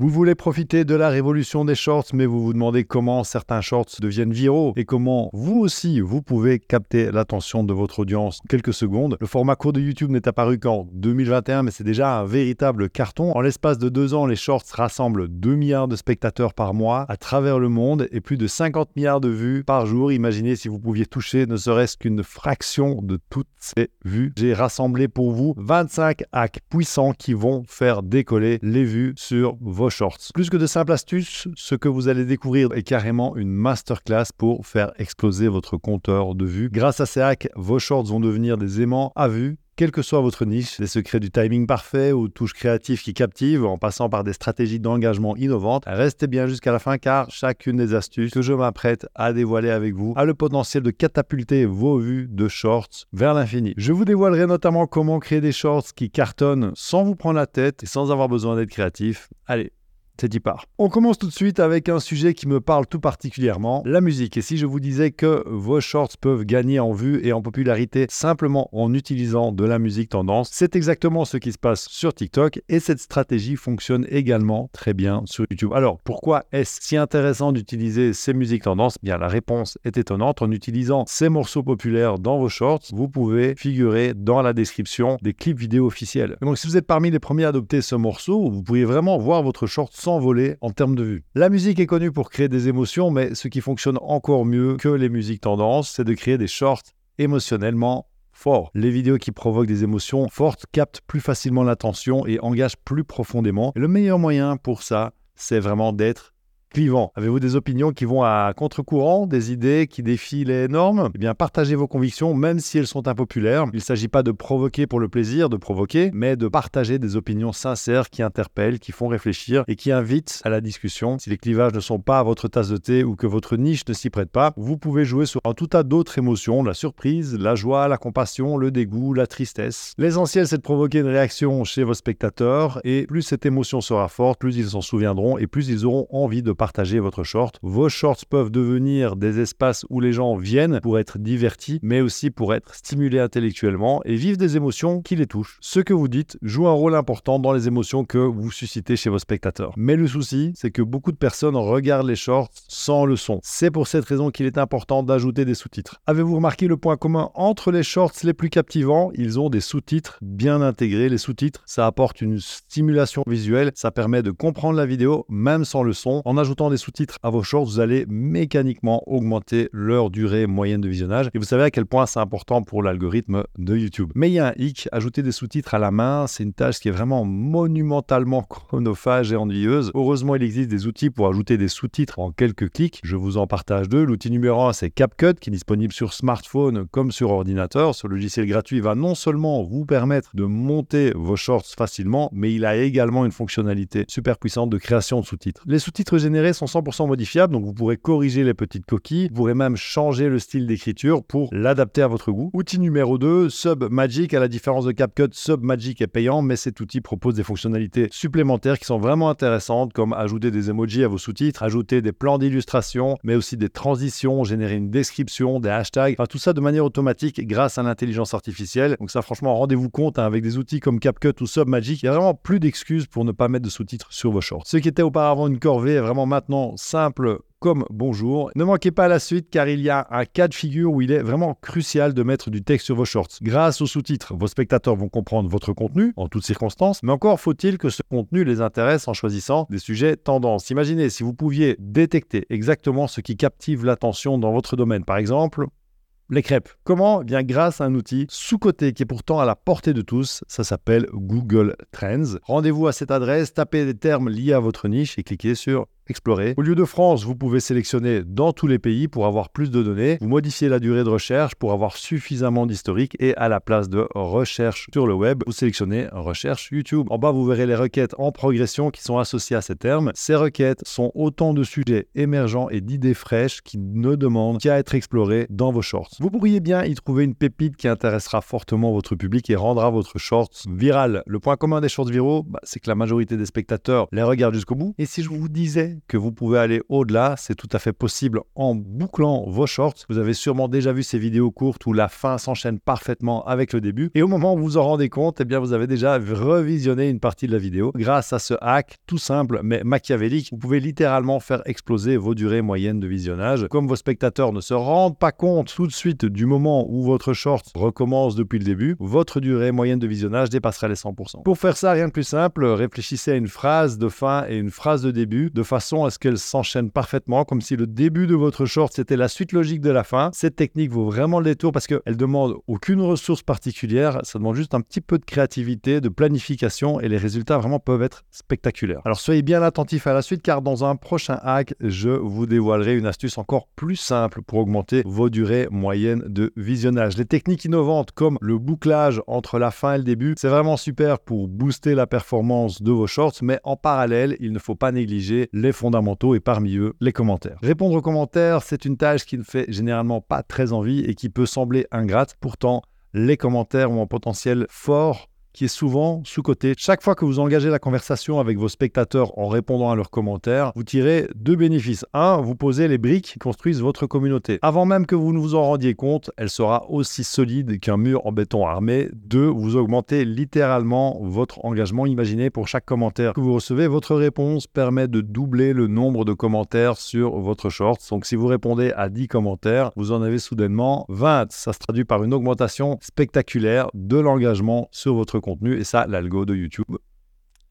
Vous voulez profiter de la révolution des shorts, mais vous vous demandez comment certains shorts deviennent viraux et comment vous aussi, vous pouvez capter l'attention de votre audience en quelques secondes. Le format court de YouTube n'est apparu qu'en 2021, mais c'est déjà un véritable carton. En l'espace de deux ans, les shorts rassemblent 2 milliards de spectateurs par mois à travers le monde et plus de 50 milliards de vues par jour. Imaginez si vous pouviez toucher ne serait-ce qu'une fraction de toutes ces vues. J'ai rassemblé pour vous 25 hacks puissants qui vont faire décoller les vues sur vos shorts. Plus que de simples astuces, ce que vous allez découvrir est carrément une masterclass pour faire exploser votre compteur de vues. Grâce à ces hacks, vos shorts vont devenir des aimants à vue quelle que soit votre niche, les secrets du timing parfait ou touches créatives qui captivent en passant par des stratégies d'engagement innovantes, restez bien jusqu'à la fin car chacune des astuces que je m'apprête à dévoiler avec vous a le potentiel de catapulter vos vues de shorts vers l'infini. Je vous dévoilerai notamment comment créer des shorts qui cartonnent sans vous prendre la tête et sans avoir besoin d'être créatif. Allez, part. On commence tout de suite avec un sujet qui me parle tout particulièrement, la musique. Et si je vous disais que vos shorts peuvent gagner en vue et en popularité simplement en utilisant de la musique tendance, c'est exactement ce qui se passe sur TikTok et cette stratégie fonctionne également très bien sur YouTube. Alors, pourquoi est-ce si intéressant d'utiliser ces musiques tendance? Bien, la réponse est étonnante. En utilisant ces morceaux populaires dans vos shorts, vous pouvez figurer dans la description des clips vidéo officiels. Donc, si vous êtes parmi les premiers à adopter ce morceau, vous pouvez vraiment voir votre short s'envoler en termes de vue. La musique est connue pour créer des émotions, mais ce qui fonctionne encore mieux que les musiques tendances, c'est de créer des shorts émotionnellement forts. Les vidéos qui provoquent des émotions fortes captent plus facilement l'attention et engagent plus profondément. Le meilleur moyen pour ça, c'est vraiment d'être clivant. Avez-vous des opinions qui vont à contre-courant, des idées qui défient les normes? Eh bien, partagez vos convictions, même si elles sont impopulaires. Il ne s'agit pas de provoquer pour le plaisir de provoquer, mais de partager des opinions sincères qui interpellent, qui font réfléchir et qui invitent à la discussion. Si les clivages ne sont pas à votre tasse de thé ou que votre niche ne s'y prête pas, vous pouvez jouer sur un tout tas d'autres émotions, la surprise, la joie, la compassion, le dégoût, la tristesse. L'essentiel, c'est de provoquer une réaction chez vos spectateurs et plus cette émotion sera forte, plus ils s'en souviendront et plus ils auront envie de partager votre short. Vos shorts peuvent devenir des espaces où les gens viennent pour être divertis, mais aussi pour être stimulés intellectuellement et vivre des émotions qui les touchent. Ce que vous dites joue un rôle important dans les émotions que vous suscitez chez vos spectateurs. Mais le souci, c'est que beaucoup de personnes regardent les shorts sans le son. C'est pour cette raison qu'il est important d'ajouter des sous-titres. Avez-vous remarqué le point commun entre les shorts les plus captivants? Ils ont des sous-titres bien intégrés. Les sous-titres, ça apporte une stimulation visuelle, ça permet de comprendre la vidéo même sans le son en ajoutant des sous-titres à vos shorts, vous allez mécaniquement augmenter leur durée moyenne de visionnage. Et vous savez à quel point c'est important pour l'algorithme de YouTube. Mais il y a un hic, ajouter des sous-titres à la main, c'est une tâche qui est vraiment monumentalement chronophage et ennuyeuse. Heureusement, il existe des outils pour ajouter des sous-titres en quelques clics. Je vous en partage deux. L'outil numéro un, c'est CapCut, qui est disponible sur smartphone comme sur ordinateur. Ce logiciel gratuit va non seulement vous permettre de monter vos shorts facilement, mais il a également une fonctionnalité super puissante de création de sous-titres. Les sous-titres sont 100% modifiables, donc vous pourrez corriger les petites coquilles, vous pourrez même changer le style d'écriture pour l'adapter à votre goût. Outil numéro 2, Submagic, à la différence de CapCut, Submagic est payant, mais cet outil propose des fonctionnalités supplémentaires qui sont vraiment intéressantes, comme ajouter des emojis à vos sous-titres, ajouter des plans d'illustration, mais aussi des transitions, générer une description, des hashtags, enfin tout ça de manière automatique grâce à l'intelligence artificielle. Donc ça franchement, rendez-vous compte, hein, avec des outils comme CapCut ou Submagic, il n'y a vraiment plus d'excuses pour ne pas mettre de sous-titres sur vos shorts. Ce qui était auparavant une corvée est vraiment maintenant simple comme bonjour. Ne manquez pas la suite car il y a un cas de figure où il est vraiment crucial de mettre du texte sur vos shorts. Grâce aux sous-titres, vos spectateurs vont comprendre votre contenu en toutes circonstances, mais encore faut-il que ce contenu les intéresse en choisissant des sujets tendances. Imaginez si vous pouviez détecter exactement ce qui captive l'attention dans votre domaine. Par exemple, les crêpes. Comment? Eh Bien grâce à un outil sous-coté qui est pourtant à la portée de tous, ça s'appelle Google Trends. Rendez-vous à cette adresse, tapez des termes liés à votre niche et cliquez sur explorer. Au lieu de France, vous pouvez sélectionner dans tous les pays pour avoir plus de données. Vous modifiez la durée de recherche pour avoir suffisamment d'historique et à la place de recherche sur le web, vous sélectionnez recherche YouTube. En bas, vous verrez les requêtes en progression qui sont associées à ces termes. Ces requêtes sont autant de sujets émergents et d'idées fraîches qui ne demandent qu'à être explorés dans vos shorts. Vous pourriez bien y trouver une pépite qui intéressera fortement votre public et rendra votre short viral. Le point commun des shorts viraux, bah, c'est que la majorité des spectateurs les regardent jusqu'au bout. Et si je vous disais que vous pouvez aller au-delà. C'est tout à fait possible en bouclant vos shorts. Vous avez sûrement déjà vu ces vidéos courtes où la fin s'enchaîne parfaitement avec le début. Et au moment où vous en rendez compte, eh bien, vous avez déjà revisionné une partie de la vidéo. Grâce à ce hack tout simple mais machiavélique, vous pouvez littéralement faire exploser vos durées moyennes de visionnage. Comme vos spectateurs ne se rendent pas compte tout de suite du moment où votre short recommence depuis le début, votre durée moyenne de visionnage dépassera les 100%. Pour faire ça, rien de plus simple, réfléchissez à une phrase de fin et une phrase de début de façon à ce qu'elles s'enchaînent parfaitement, comme si le début de votre short c'était la suite logique de la fin. Cette technique vaut vraiment le détour parce qu'elle demande aucune ressource particulière, ça demande juste un petit peu de créativité, de planification et les résultats vraiment peuvent être spectaculaires. Alors soyez bien attentifs à la suite car dans un prochain hack, je vous dévoilerai une astuce encore plus simple pour augmenter vos durées moyennes de visionnage. Les techniques innovantes comme le bouclage entre la fin et le début, c'est vraiment super pour booster la performance de vos shorts, mais en parallèle, il ne faut pas négliger les fondamentaux et parmi eux les commentaires. Répondre aux commentaires, c'est une tâche qui ne fait généralement pas très envie et qui peut sembler ingrate. Pourtant, les commentaires ont un potentiel fort qui est souvent sous-côté. Chaque fois que vous engagez la conversation avec vos spectateurs en répondant à leurs commentaires, vous tirez deux bénéfices. Un, vous posez les briques qui construisent votre communauté. Avant même que vous ne vous en rendiez compte, elle sera aussi solide qu'un mur en béton armé. Deux, vous augmentez littéralement votre engagement. Imaginez pour chaque commentaire que vous recevez, votre réponse permet de doubler le nombre de commentaires sur votre short. Donc si vous répondez à 10 commentaires, vous en avez soudainement 20. Ça se traduit par une augmentation spectaculaire de l'engagement sur votre compte et ça, l'algo de YouTube,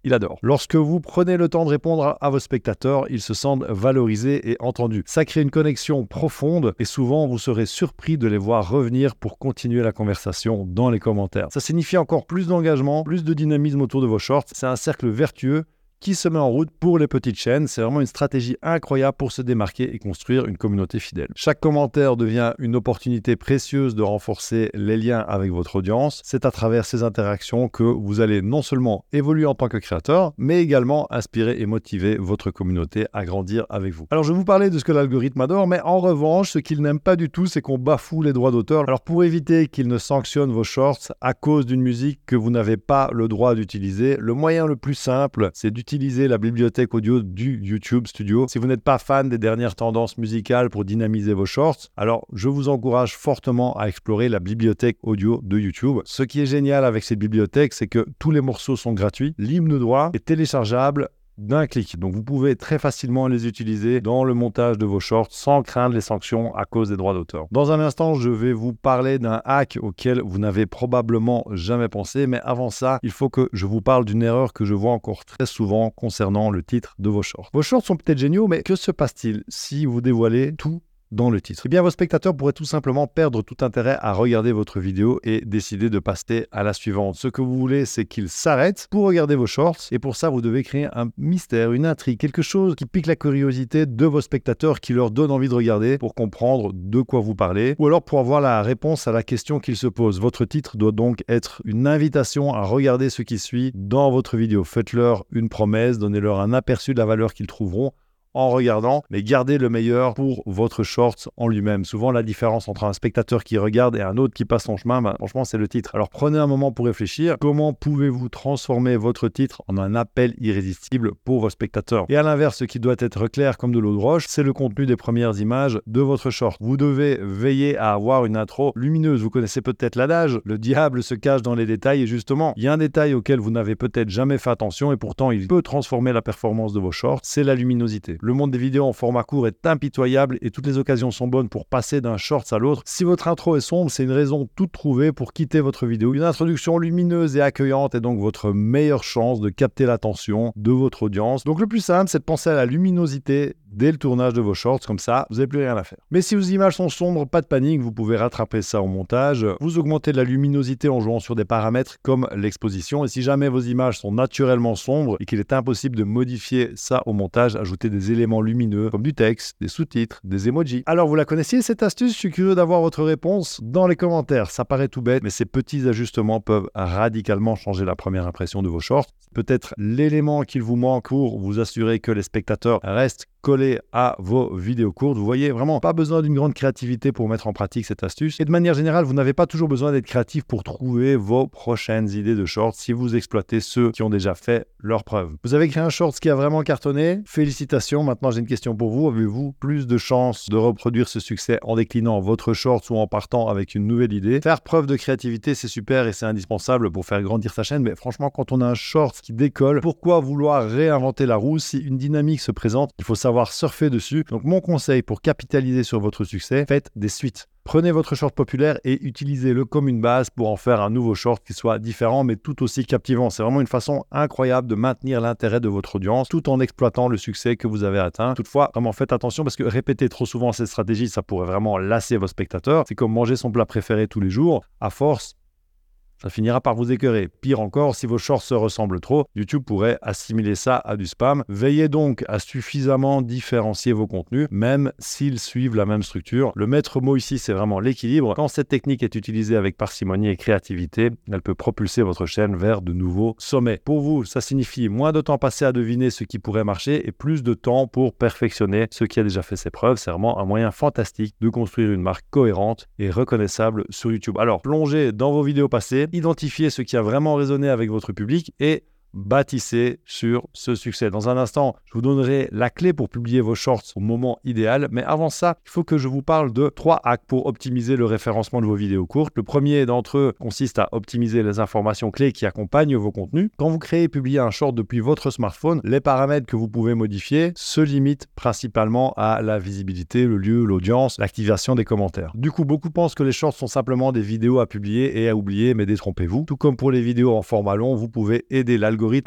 il adore. Lorsque vous prenez le temps de répondre à, vos spectateurs, ils se sentent valorisés et entendus. Ça crée une connexion profonde et souvent vous serez surpris de les voir revenir pour continuer la conversation dans les commentaires. Ça signifie encore plus d'engagement, plus de dynamisme autour de vos shorts. C'est un cercle vertueux qui se met en route pour les petites chaînes. C'est vraiment une stratégie incroyable pour se démarquer et construire une communauté fidèle. Chaque commentaire devient une opportunité précieuse de renforcer les liens avec votre audience. C'est à travers ces interactions que vous allez non seulement évoluer en tant que créateur, mais également inspirer et motiver votre communauté à grandir avec vous. Alors je vous parlais de ce que l'algorithme adore, mais en revanche, ce qu'il n'aime pas du tout, c'est qu'on bafoue les droits d'auteur. Alors pour éviter qu'il ne sanctionne vos shorts à cause d'une musique que vous n'avez pas le droit d'utiliser, le moyen le plus simple, c'est d'utiliser utilisez la bibliothèque audio du YouTube Studio. Si vous n'êtes pas fan des dernières tendances musicales pour dynamiser vos shorts, alors je vous encourage fortement à explorer la bibliothèque audio de YouTube. Ce qui est génial avec cette bibliothèque, c'est que tous les morceaux sont gratuits, l'hymne droit est téléchargeable d'un clic. Donc vous pouvez très facilement les utiliser dans le montage de vos shorts sans craindre les sanctions à cause des droits d'auteur. Dans un instant, je vais vous parler d'un hack auquel vous n'avez probablement jamais pensé, mais avant ça, il faut que je vous parle d'une erreur que je vois encore très souvent concernant le titre de vos shorts. Vos shorts sont peut-être géniaux, mais que se passe-t-il si vous dévoilez tout dans le titre. Eh bien, vos spectateurs pourraient tout simplement perdre tout intérêt à regarder votre vidéo et décider de passer à la suivante. Ce que vous voulez, c'est qu'ils s'arrêtent pour regarder vos shorts et pour ça, vous devez créer un mystère, une intrigue, quelque chose qui pique la curiosité de vos spectateurs, qui leur donne envie de regarder pour comprendre de quoi vous parlez ou alors pour avoir la réponse à la question qu'ils se posent. Votre titre doit donc être une invitation à regarder ce qui suit dans votre vidéo. Faites-leur une promesse, donnez-leur un aperçu de la valeur qu'ils trouveront en regardant, mais gardez le meilleur pour votre short en lui-même. Souvent, la différence entre un spectateur qui regarde et un autre qui passe son chemin, bah, franchement, c'est le titre. Alors prenez un moment pour réfléchir. Comment pouvez-vous transformer votre titre en un appel irrésistible pour vos spectateurs? Et à l'inverse, ce qui doit être clair comme de l'eau de roche, c'est le contenu des premières images de votre short. Vous devez veiller à avoir une intro lumineuse. Vous connaissez peut-être l'adage, le diable se cache dans les détails et justement, il y a un détail auquel vous n'avez peut-être jamais fait attention et pourtant il peut transformer la performance de vos shorts, c'est la luminosité. Le monde des vidéos en format court est impitoyable et toutes les occasions sont bonnes pour passer d'un short à l'autre. Si votre intro est sombre, c'est une raison toute trouvée pour quitter votre vidéo. Une introduction lumineuse et accueillante est donc votre meilleure chance de capter l'attention de votre audience. Donc le plus simple, c'est de penser à la luminosité dès le tournage de vos shorts, comme ça, vous n'avez plus rien à faire. Mais si vos images sont sombres, pas de panique, vous pouvez rattraper ça au montage. Vous augmentez la luminosité en jouant sur des paramètres comme l'exposition. Et si jamais vos images sont naturellement sombres et qu'il est impossible de modifier ça au montage, ajoutez des éléments lumineux comme du texte, des sous-titres, des emojis. Alors vous la connaissiez cette astuce? Je suis curieux d'avoir votre réponse dans les commentaires. Ça paraît tout bête, mais ces petits ajustements peuvent radicalement changer la première impression de vos shorts. Peut-être l'élément qu'il vous manque pour vous assurer que les spectateurs restent collés à vos vidéos courtes. Vous voyez vraiment pas besoin d'une grande créativité pour mettre en pratique cette astuce. Et de manière générale, vous n'avez pas toujours besoin d'être créatif pour trouver vos prochaines idées de shorts si vous exploitez ceux qui ont déjà fait leur preuve. Vous avez créé un short qui a vraiment cartonné. Félicitations. Maintenant, j'ai une question pour vous. Avez-vous plus de chances de reproduire ce succès en déclinant votre short ou en partant avec une nouvelle idée? Faire preuve de créativité, c'est super et c'est indispensable pour faire grandir sa chaîne. Mais franchement, quand on a un short qui décolle, pourquoi vouloir réinventer la roue si une dynamique se présente? Il faut savoir surfer dessus. Donc, mon conseil pour capitaliser sur votre succès, faites des suites. Prenez votre short populaire et utilisez-le comme une base pour en faire un nouveau short qui soit différent mais tout aussi captivant. C'est vraiment une façon incroyable de maintenir l'intérêt de votre audience tout en exploitant le succès que vous avez atteint. Toutefois, vraiment faites attention parce que répéter trop souvent cette stratégie, ça pourrait vraiment lasser vos spectateurs. C'est comme manger son plat préféré tous les jours. À force, ça finira par vous écœurer. Pire encore, si vos shorts se ressemblent trop, YouTube pourrait assimiler ça à du spam. Veillez donc à suffisamment différencier vos contenus, même s'ils suivent la même structure. Le maître mot ici, c'est vraiment l'équilibre. Quand cette technique est utilisée avec parcimonie et créativité, elle peut propulser votre chaîne vers de nouveaux sommets. Pour vous, ça signifie moins de temps passé à deviner ce qui pourrait marcher et plus de temps pour perfectionner ce qui a déjà fait ses preuves. C'est vraiment un moyen fantastique de construire une marque cohérente et reconnaissable sur YouTube. Alors, plongez dans vos vidéos passées identifiez ce qui a vraiment résonné avec votre public et bâtissez sur ce succès. Dans un instant, je vous donnerai la clé pour publier vos shorts au moment idéal. Mais avant ça, il faut que je vous parle de trois hacks pour optimiser le référencement de vos vidéos courtes. Le premier d'entre eux consiste à optimiser les informations clés qui accompagnent vos contenus. Quand vous créez et publiez un short depuis votre smartphone, les paramètres que vous pouvez modifier se limitent principalement à la visibilité, le lieu, l'audience, l'activation des commentaires. Du coup, beaucoup pensent que les shorts sont simplement des vidéos à publier et à oublier, mais détrompez-vous. Tout comme pour les vidéos en format long, vous pouvez aider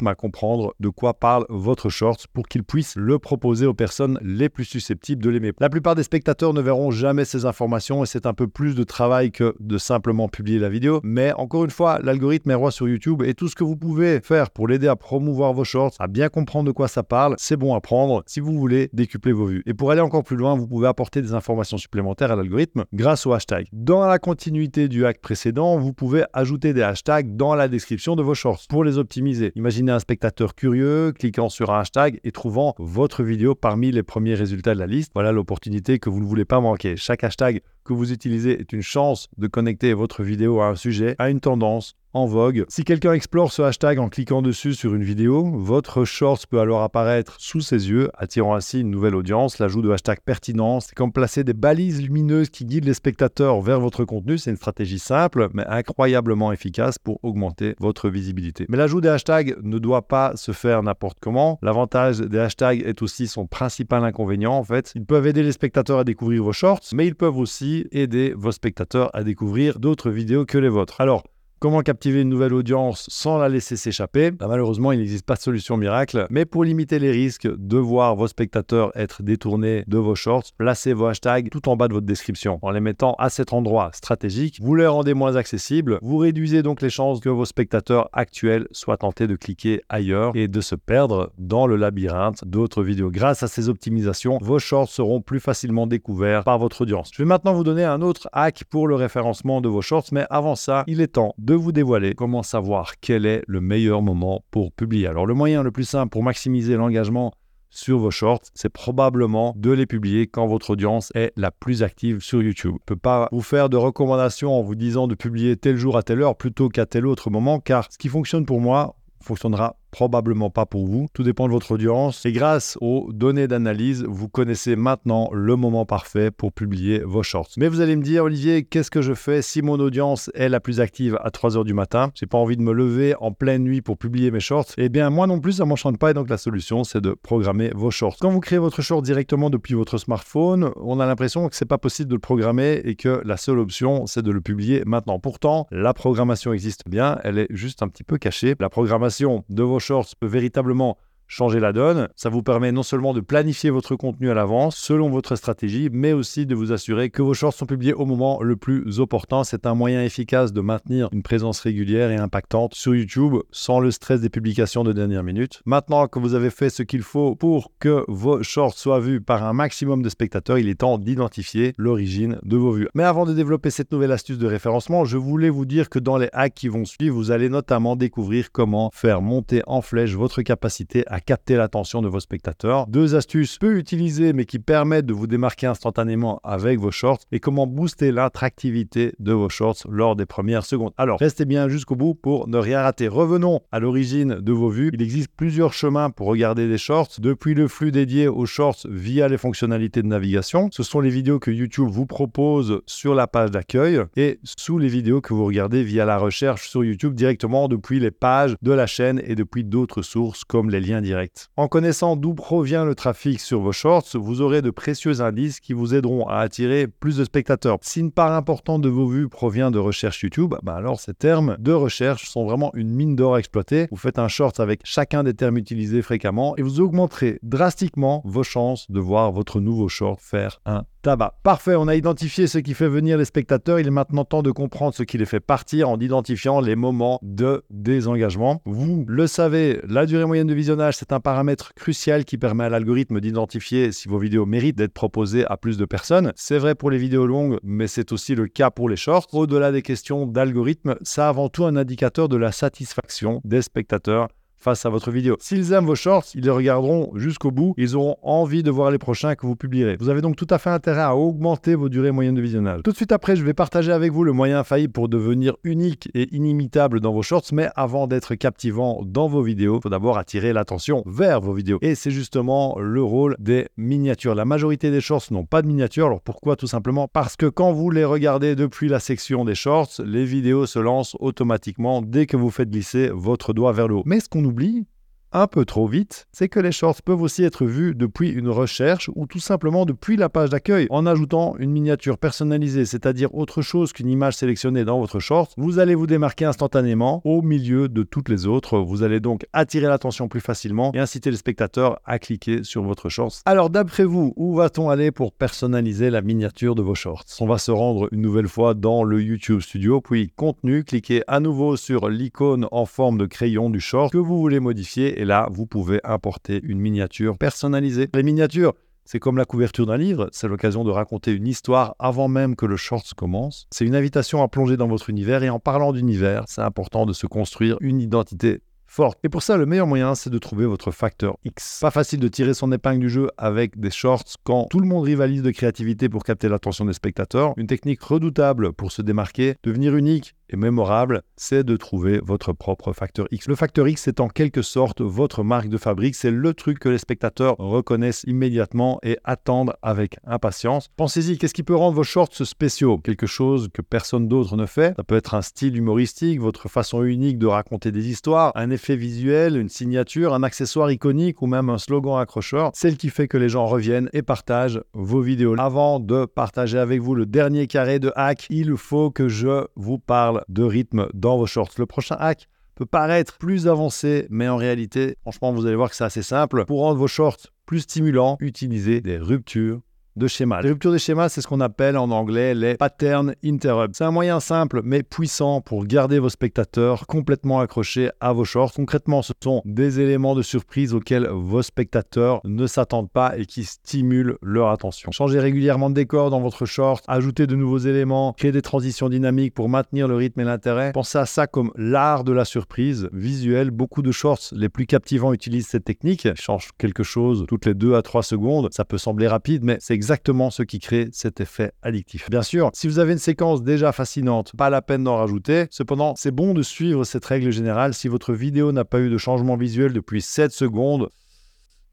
à comprendre de quoi parle votre short pour qu'il puisse le proposer aux personnes les plus susceptibles de l'aimer. La plupart des spectateurs ne verront jamais ces informations et c'est un peu plus de travail que de simplement publier la vidéo. Mais encore une fois, l'algorithme est roi sur YouTube et tout ce que vous pouvez faire pour l'aider à promouvoir vos shorts, à bien comprendre de quoi ça parle, c'est bon à prendre si vous voulez décupler vos vues. Et pour aller encore plus loin, vous pouvez apporter des informations supplémentaires à l'algorithme grâce au hashtag. Dans la continuité du hack précédent, vous pouvez ajouter des hashtags dans la description de vos shorts pour les optimiser. Un spectateur curieux cliquant sur un hashtag et trouvant votre vidéo parmi les premiers résultats de la liste. Voilà l'opportunité que vous ne voulez pas manquer. Chaque hashtag que vous utilisez est une chance de connecter votre vidéo à un sujet, à une tendance en vogue. Si quelqu'un explore ce hashtag en cliquant dessus sur une vidéo, votre short peut alors apparaître sous ses yeux, attirant ainsi une nouvelle audience. L'ajout de hashtag pertinent, c'est comme placer des balises lumineuses qui guident les spectateurs vers votre contenu. C'est une stratégie simple, mais incroyablement efficace pour augmenter votre visibilité. Mais l'ajout des hashtags ne doit pas se faire n'importe comment. L'avantage des hashtags est aussi son principal inconvénient en fait. Ils peuvent aider les spectateurs à découvrir vos shorts, mais ils peuvent aussi aider vos spectateurs à découvrir d'autres vidéos que les vôtres. Alors, Comment captiver une nouvelle audience sans la laisser s'échapper? Bah, Malheureusement, il n'existe pas de solution miracle, mais pour limiter les risques de voir vos spectateurs être détournés de vos shorts, placez vos hashtags tout en bas de votre description. En les mettant à cet endroit stratégique, vous les rendez moins accessibles, vous réduisez donc les chances que vos spectateurs actuels soient tentés de cliquer ailleurs et de se perdre dans le labyrinthe d'autres vidéos. Grâce à ces optimisations, vos shorts seront plus facilement découverts par votre audience. Je vais maintenant vous donner un autre hack pour le référencement de vos shorts, mais avant ça, il est temps de vous dévoiler comment savoir quel est le meilleur moment pour publier. Alors le moyen le plus simple pour maximiser l'engagement sur vos shorts, c'est probablement de les publier quand votre audience est la plus active sur YouTube. Je ne peux pas vous faire de recommandations en vous disant de publier tel jour à telle heure plutôt qu'à tel autre moment, car ce qui fonctionne pour moi fonctionnera probablement pas pour vous. Tout dépend de votre audience. Et grâce aux données d'analyse, vous connaissez maintenant le moment parfait pour publier vos shorts. Mais vous allez me dire, Olivier, qu'est-ce que je fais si mon audience est la plus active à 3 h du matin? J'ai pas envie de me lever en pleine nuit pour publier mes shorts. Eh bien, moi non plus, ça m'enchante pas. Et donc, la solution, c'est de programmer vos shorts. Quand vous créez votre short directement depuis votre smartphone, on a l'impression que c'est pas possible de le programmer et que la seule option, c'est de le publier maintenant. Pourtant, la programmation existe bien. Elle est juste un petit peu cachée. La programmation de vos peut véritablement changer la donne. Ça vous permet non seulement de planifier votre contenu à l'avance selon votre stratégie, mais aussi de vous assurer que vos shorts sont publiés au moment le plus opportun. C'est un moyen efficace de maintenir une présence régulière et impactante sur YouTube sans le stress des publications de dernière minute. Maintenant que vous avez fait ce qu'il faut pour que vos shorts soient vus par un maximum de spectateurs, il est temps d'identifier l'origine de vos vues. Mais avant de développer cette nouvelle astuce de référencement, je voulais vous dire que dans les hacks qui vont suivre, vous allez notamment découvrir comment faire monter en flèche votre capacité à capter l'attention de vos spectateurs. Deux astuces peu utilisées mais qui permettent de vous démarquer instantanément avec vos shorts et comment booster l'attractivité de vos shorts lors des premières secondes. Alors, restez bien jusqu'au bout pour ne rien rater. Revenons à l'origine de vos vues. Il existe plusieurs chemins pour regarder des shorts, depuis le flux dédié aux shorts via les fonctionnalités de navigation. Ce sont les vidéos que YouTube vous propose sur la page d'accueil et sous les vidéos que vous regardez via la recherche sur YouTube directement depuis les pages de la chaîne et depuis d'autres sources comme les liens directs. En connaissant d'où provient le trafic sur vos shorts, vous aurez de précieux indices qui vous aideront à attirer plus de spectateurs. Si une part importante de vos vues provient de recherche YouTube, bah alors ces termes de recherche sont vraiment une mine d'or à exploiter. Vous faites un short avec chacun des termes utilisés fréquemment et vous augmenterez drastiquement vos chances de voir votre nouveau short faire un tabac. Parfait, on a identifié ce qui fait venir les spectateurs. Il est maintenant temps de comprendre ce qui les fait partir en identifiant les moments de désengagement. Vous le savez, la durée moyenne de visionnage, c'est un paramètre crucial qui permet à l'algorithme d'identifier si vos vidéos méritent d'être proposées à plus de personnes. C'est vrai pour les vidéos longues, mais c'est aussi le cas pour les shorts. Au-delà des questions d'algorithme, c'est avant tout un indicateur de la satisfaction des spectateurs face à votre vidéo. S'ils aiment vos shorts, ils les regarderont jusqu'au bout. Ils auront envie de voir les prochains que vous publierez. Vous avez donc tout à fait intérêt à augmenter vos durées moyennes de visionnage. Tout de suite après, je vais partager avec vous le moyen infaillible pour devenir unique et inimitable dans vos shorts. Mais avant d'être captivant dans vos vidéos, il faut d'abord attirer l'attention vers vos vidéos. Et c'est justement le rôle des miniatures. La majorité des shorts n'ont pas de miniatures. Alors pourquoi? Tout simplement parce que quand vous les regardez depuis la section des shorts, les vidéos se lancent automatiquement dès que vous faites glisser votre doigt vers le haut. Mais ce qu'on oublie, un peu trop vite, c'est que les shorts peuvent aussi être vus depuis une recherche ou tout simplement depuis la page d'accueil en ajoutant une miniature personnalisée, c'est-à-dire autre chose qu'une image sélectionnée dans votre short. Vous allez vous démarquer instantanément au milieu de toutes les autres. Vous allez donc attirer l'attention plus facilement et inciter les spectateurs à cliquer sur votre short. Alors d'après vous, où va-t-on aller pour personnaliser la miniature de vos shorts? On va se rendre une nouvelle fois dans le YouTube Studio, puis contenu, cliquez à nouveau sur l'icône en forme de crayon du short que vous voulez modifier et là, vous pouvez importer une miniature personnalisée. Les miniatures, c'est comme la couverture d'un livre, c'est l'occasion de raconter une histoire avant même que le short commence. C'est une invitation à plonger dans votre univers et en parlant d'univers, c'est important de se construire une identité forte. Et pour ça, le meilleur moyen, c'est de trouver votre facteur X. Pas facile de tirer son épingle du jeu avec des shorts quand tout le monde rivalise de créativité pour capter l'attention des spectateurs. Une technique redoutable pour se démarquer, devenir unique et mémorable, c'est de trouver votre propre facteur X. Le facteur X, c'est en quelque sorte votre marque de fabrique. C'est le truc que les spectateurs reconnaissent immédiatement et attendent avec impatience. Pensez-y, qu'est-ce qui peut rendre vos shorts spéciaux? Quelque chose que personne d'autre ne fait. Ça peut être un style humoristique, votre façon unique de raconter des histoires, un effet visuel, une signature, un accessoire iconique ou même un slogan accrocheur. Celle qui fait que les gens reviennent et partagent vos vidéos. Avant de partager avec vous le dernier carré de hack, il faut que je vous parle de rythme dans vos shorts. Le prochain hack peut paraître plus avancé, mais en réalité, franchement, vous allez voir que c'est assez simple. Pour rendre vos shorts plus stimulants, utilisez des ruptures de schéma. Les ruptures de schéma, c'est ce qu'on appelle en anglais les pattern interrupts. C'est un moyen simple mais puissant pour garder vos spectateurs complètement accrochés à vos shorts. Concrètement, ce sont des éléments de surprise auxquels vos spectateurs ne s'attendent pas et qui stimulent leur attention. Changez régulièrement de décor dans votre short, ajoutez de nouveaux éléments, créez des transitions dynamiques pour maintenir le rythme et l'intérêt. Pensez à ça comme l'art de la surprise visuelle. Beaucoup de shorts les plus captivants utilisent cette technique. Ils changent quelque chose toutes les 2 à 3 secondes. Ça peut sembler rapide, mais c'est exactement ce qui crée cet effet addictif. Bien sûr, si vous avez une séquence déjà fascinante, pas la peine d'en rajouter. Cependant, c'est bon de suivre cette règle générale. Si votre vidéo n'a pas eu de changement visuel depuis 7 secondes,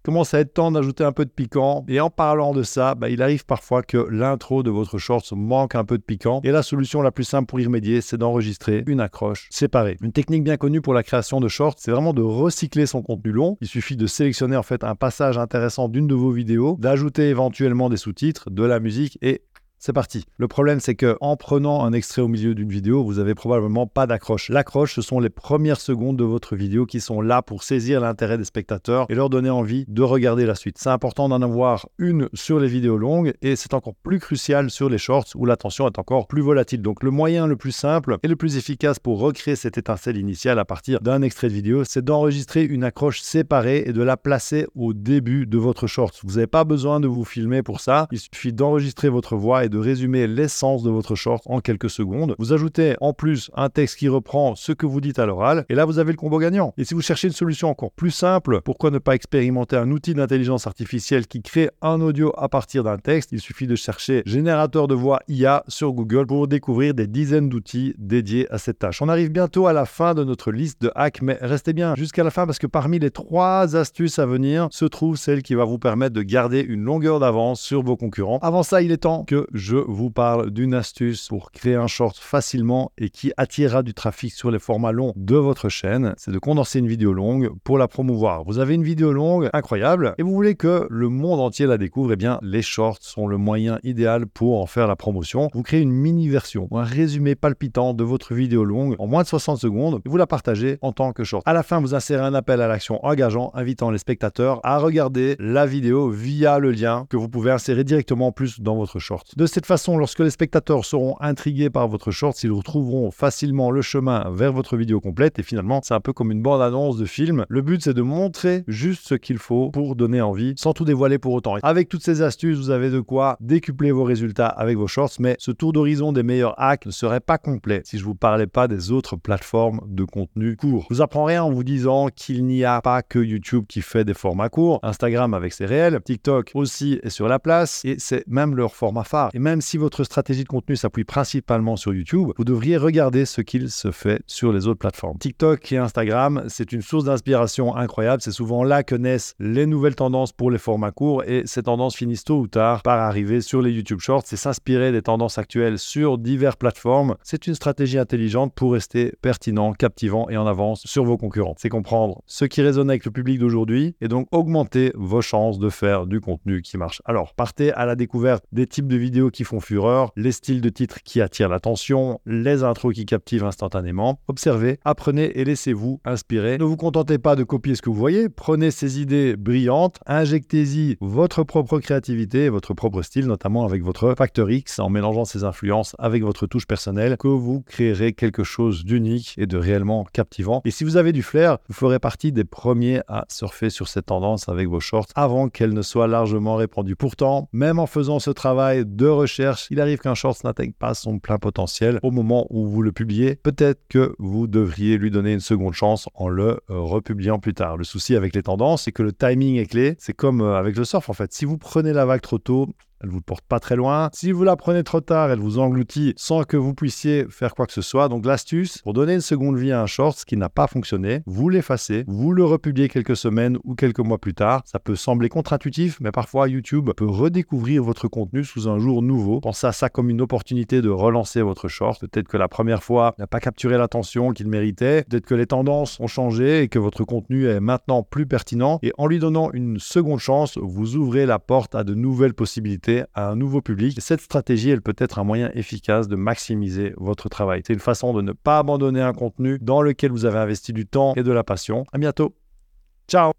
commence à être temps d'ajouter un peu de piquant. Et en parlant de ça, bah, il arrive parfois que l'intro de votre short manque un peu de piquant. Et la solution la plus simple pour y remédier, c'est d'enregistrer une accroche séparée. Une technique bien connue pour la création de shorts, c'est vraiment de recycler son contenu long. Il suffit de sélectionner en fait un passage intéressant d'une de vos vidéos, d'ajouter éventuellement des sous-titres, de la musique et c'est parti. Le problème, c'est que en prenant un extrait au milieu d'une vidéo, vous avez probablement pas d'accroche. L'accroche, ce sont les premières secondes de votre vidéo qui sont là pour saisir l'intérêt des spectateurs et leur donner envie de regarder la suite. C'est important d'en avoir une sur les vidéos longues et c'est encore plus crucial sur les shorts où l'attention est encore plus volatile. Donc le moyen le plus simple et le plus efficace pour recréer cette étincelle initiale à partir d'un extrait de vidéo, c'est d'enregistrer une accroche séparée et de la placer au début de votre short. Vous n'avez pas besoin de vous filmer pour ça. Il suffit d'enregistrer votre voix et de résumer l'essence de votre short en quelques secondes. Vous ajoutez en plus un texte qui reprend ce que vous dites à l'oral, et là vous avez le combo gagnant. Et si vous cherchez une solution encore plus simple, pourquoi ne pas expérimenter un outil d'intelligence artificielle qui crée un audio à partir d'un texte? Il suffit de chercher générateur de voix IA sur Google pour découvrir des dizaines d'outils dédiés à cette tâche. On arrive bientôt à la fin de notre liste de hacks, mais restez bien jusqu'à la fin parce que parmi les trois astuces à venir se trouve celle qui va vous permettre de garder une longueur d'avance sur vos concurrents. Avant ça, il est temps que je vous parle d'une astuce pour créer un short facilement et qui attirera du trafic sur les formats longs de votre chaîne. C'est de condenser une vidéo longue pour la promouvoir. Vous avez une vidéo longue incroyable et vous voulez que le monde entier la découvre, eh bien les shorts sont le moyen idéal pour en faire la promotion. Vous créez une mini version, un résumé palpitant de votre vidéo longue en moins de 60 secondes et vous la partagez en tant que short. À la fin, vous insérez un appel à l'action engageant, invitant les spectateurs à regarder la vidéo via le lien que vous pouvez insérer directement en plus dans votre short. Cette façon, lorsque les spectateurs seront intrigués par votre short, ils retrouveront facilement le chemin vers votre vidéo complète et finalement, c'est un peu comme une bande-annonce de film. Le but, c'est de montrer juste ce qu'il faut pour donner envie sans tout dévoiler pour autant. Avec toutes ces astuces, vous avez de quoi décupler vos résultats avec vos shorts, mais ce tour d'horizon des meilleurs hacks ne serait pas complet si je vous parlais pas des autres plateformes de contenu court. Je vous apprends rien en vous disant qu'il n'y a pas que YouTube qui fait des formats courts, Instagram avec ses réels, TikTok aussi est sur la place et c'est même leur format phare. Même si votre stratégie de contenu s'appuie principalement sur YouTube, vous devriez regarder ce qu'il se fait sur les autres plateformes. TikTok et Instagram, c'est une source d'inspiration incroyable, c'est souvent là que naissent les nouvelles tendances pour les formats courts et ces tendances finissent tôt ou tard par arriver sur les YouTube Shorts et s'inspirer des tendances actuelles sur diverses plateformes. C'est une stratégie intelligente pour rester pertinent, captivant et en avance sur vos concurrents. C'est comprendre ce qui résonne avec le public d'aujourd'hui et donc augmenter vos chances de faire du contenu qui marche. Alors, partez à la découverte des types de vidéos qui font fureur, les styles de titres qui attirent l'attention, les intros qui captivent instantanément. Observez, apprenez et laissez-vous inspirer. Ne vous contentez pas de copier ce que vous voyez, prenez ces idées brillantes, injectez-y votre propre créativité, votre propre style, notamment avec votre facteur X, en mélangeant ces influences avec votre touche personnelle, que vous créerez quelque chose d'unique et de réellement captivant. Et si vous avez du flair, vous ferez partie des premiers à surfer sur cette tendance avec vos shorts avant qu'elle ne soit largement répandue. Pourtant, même en faisant ce travail de recherche, il arrive qu'un short n'atteigne pas son plein potentiel au moment où vous le publiez. Peut-être que vous devriez lui donner une seconde chance en le euh, republiant plus tard. Le souci avec les tendances, c'est que le timing est clé. C'est comme euh, avec le surf en fait. Si vous prenez la vague trop tôt, elle vous porte pas très loin. Si vous la prenez trop tard, elle vous engloutit sans que vous puissiez faire quoi que ce soit. Donc l'astuce, pour donner une seconde vie à un short qui n'a pas fonctionné, vous l'effacez, vous le republiez quelques semaines ou quelques mois plus tard. Ça peut sembler contre-intuitif, mais parfois YouTube peut redécouvrir votre contenu sous un jour nouveau. Pensez à ça comme une opportunité de relancer votre short. Peut-être que la première fois n'a pas capturé l'attention qu'il méritait. Peut-être que les tendances ont changé et que votre contenu est maintenant plus pertinent. Et en lui donnant une seconde chance, vous ouvrez la porte à de nouvelles possibilités à un nouveau public. Cette stratégie, elle peut être un moyen efficace de maximiser votre travail. C'est une façon de ne pas abandonner un contenu dans lequel vous avez investi du temps et de la passion. À bientôt. Ciao